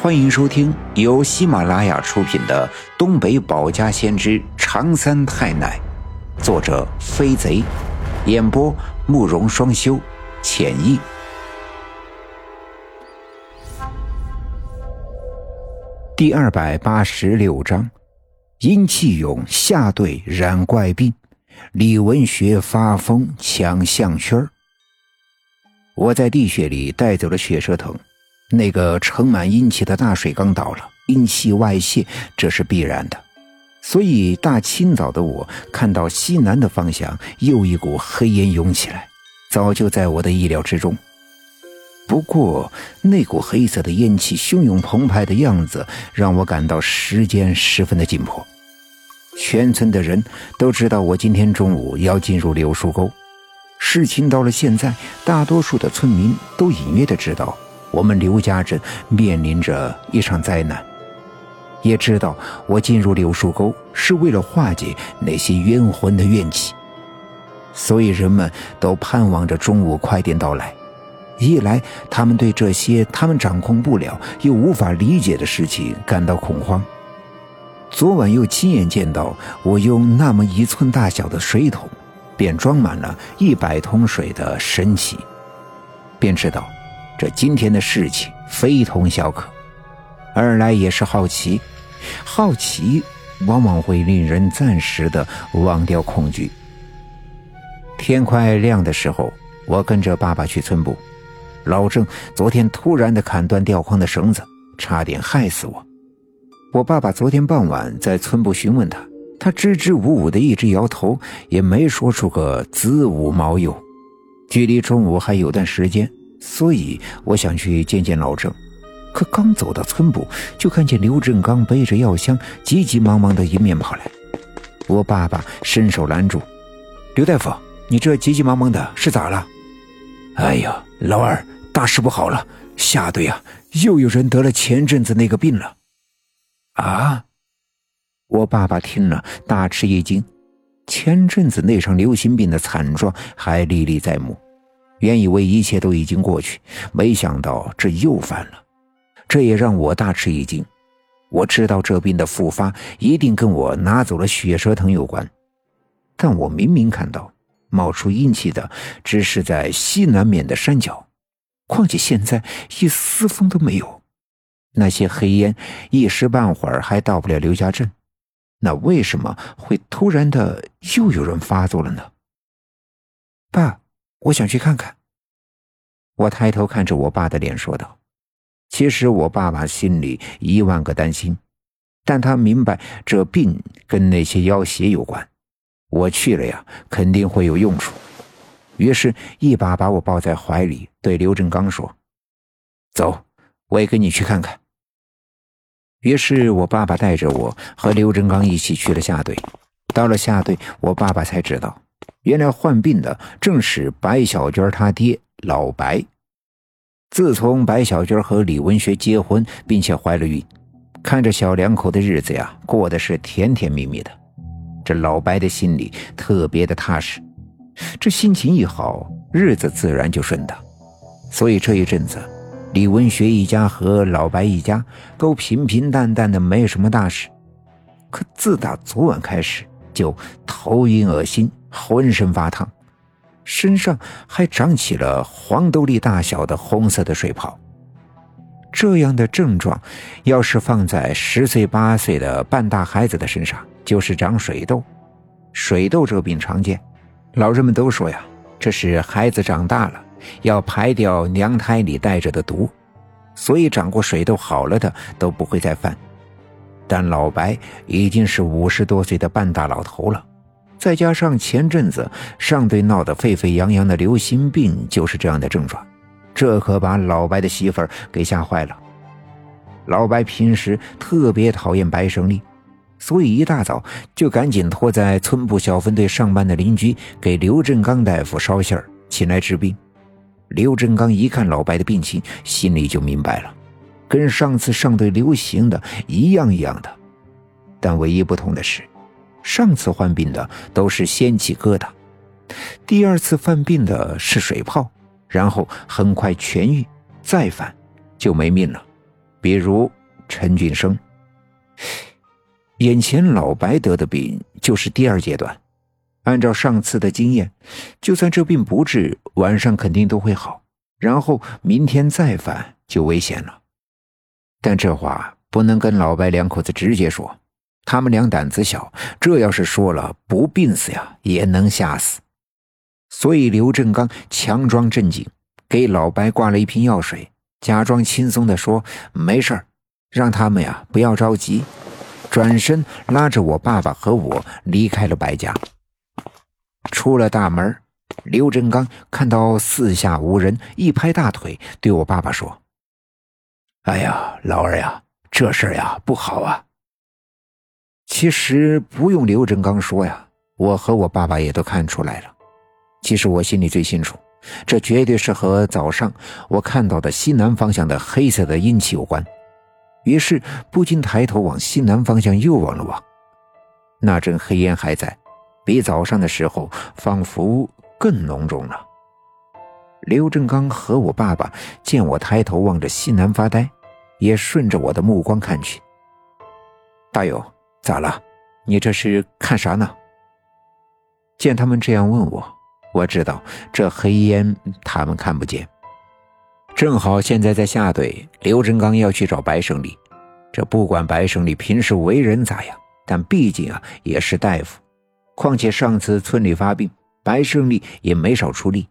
欢迎收听由喜马拉雅出品的《东北保家先知长三太奶》，作者飞贼，演播慕容双修，浅意。第二百八十六章：殷气勇下队染怪病，李文学发疯抢项圈我在地穴里带走了血蛇藤。那个盛满阴气的大水缸倒了，阴气外泄，这是必然的。所以大清早的我看到西南的方向又一股黑烟涌起来，早就在我的意料之中。不过那股黑色的烟气汹涌澎湃的样子，让我感到时间十分的紧迫。全村的人都知道我今天中午要进入柳树沟，事情到了现在，大多数的村民都隐约的知道。我们刘家镇面临着一场灾难，也知道我进入柳树沟是为了化解那些冤魂的怨气，所以人们都盼望着中午快点到来。一来，他们对这些他们掌控不了又无法理解的事情感到恐慌；昨晚又亲眼见到我用那么一寸大小的水桶，便装满了一百桶水的神奇，便知道。这今天的事情非同小可，二来也是好奇，好奇往往会令人暂时的忘掉恐惧。天快亮的时候，我跟着爸爸去村部。老郑昨天突然的砍断吊筐的绳子，差点害死我。我爸爸昨天傍晚在村部询问他，他支支吾吾的一直摇头，也没说出个子午卯酉。距离中午还有段时间。所以我想去见见老郑，可刚走到村部，就看见刘振刚背着药箱，急急忙忙的迎面跑来。我爸爸伸手拦住：“刘大夫，你这急急忙忙的是咋了？”“哎呀，老二，大事不好了！下队啊，又有人得了前阵子那个病了。”“啊！”我爸爸听了大吃一惊，前阵子那场流行病的惨状还历历在目。原以为一切都已经过去，没想到这又犯了，这也让我大吃一惊。我知道这病的复发一定跟我拿走了血蛇藤有关，但我明明看到冒出阴气的只是在西南面的山脚，况且现在一丝风都没有，那些黑烟一时半会儿还到不了刘家镇，那为什么会突然的又有人发作了呢？我想去看看。我抬头看着我爸的脸，说道：“其实我爸爸心里一万个担心，但他明白这病跟那些妖邪有关。我去了呀，肯定会有用处。”于是，一把把我抱在怀里，对刘振刚说：“走，我也跟你去看看。”于是我爸爸带着我和刘振刚一起去了下队。到了下队，我爸爸才知道。原来患病的正是白小娟她爹老白。自从白小娟和李文学结婚，并且怀了孕，看着小两口的日子呀，过得是甜甜蜜蜜的，这老白的心里特别的踏实。这心情一好，日子自然就顺当。所以这一阵子，李文学一家和老白一家都平平淡淡的，没什么大事。可自打昨晚开始，就头晕恶心。浑身发烫，身上还长起了黄豆粒大小的红色的水泡。这样的症状，要是放在十岁八岁的半大孩子的身上，就是长水痘。水痘这病常见，老人们都说呀，这是孩子长大了要排掉娘胎里带着的毒，所以长过水痘好了的都不会再犯。但老白已经是五十多岁的半大老头了。再加上前阵子上队闹得沸沸扬扬的流行病，就是这样的症状，这可把老白的媳妇儿给吓坏了。老白平时特别讨厌白胜利，所以一大早就赶紧托在村部小分队上班的邻居给刘振刚大夫捎信儿，请来治病。刘振刚一看老白的病情，心里就明白了，跟上次上队流行的一样一样的，但唯一不同的是。上次患病的都是先起疙瘩，第二次犯病的是水泡，然后很快痊愈，再犯就没命了。比如陈俊生。眼前老白得的病就是第二阶段，按照上次的经验，就算这病不治，晚上肯定都会好，然后明天再犯就危险了。但这话不能跟老白两口子直接说，他们俩胆子小，这要是说了，不病死呀也能吓死。所以刘振刚强装镇静，给老白挂了一瓶药水，假装轻松地说：“没事儿，让他们呀不要着急。”转身拉着我爸爸和我离开了白家。出了大门，刘振刚看到四下无人，一拍大腿，对我爸爸说：“哎呀，老二呀，这事儿呀不好啊。”其实不用刘振刚说呀，我和我爸爸也都看出来了。其实我心里最清楚，这绝对是和早上我看到的西南方向的黑色的阴气有关。于是不禁抬头往西南方向又望了望，那阵黑烟还在，比早上的时候仿佛更浓重了。刘振刚和我爸爸见我抬头望着西南发呆，也顺着我的目光看去。大勇，咋了？你这是看啥呢？见他们这样问我，我知道这黑烟他们看不见。正好现在在下队，刘振刚要去找白胜利。这不管白胜利平时为人咋样，但毕竟啊也是大夫。况且上次村里发病，白胜利也没少出力。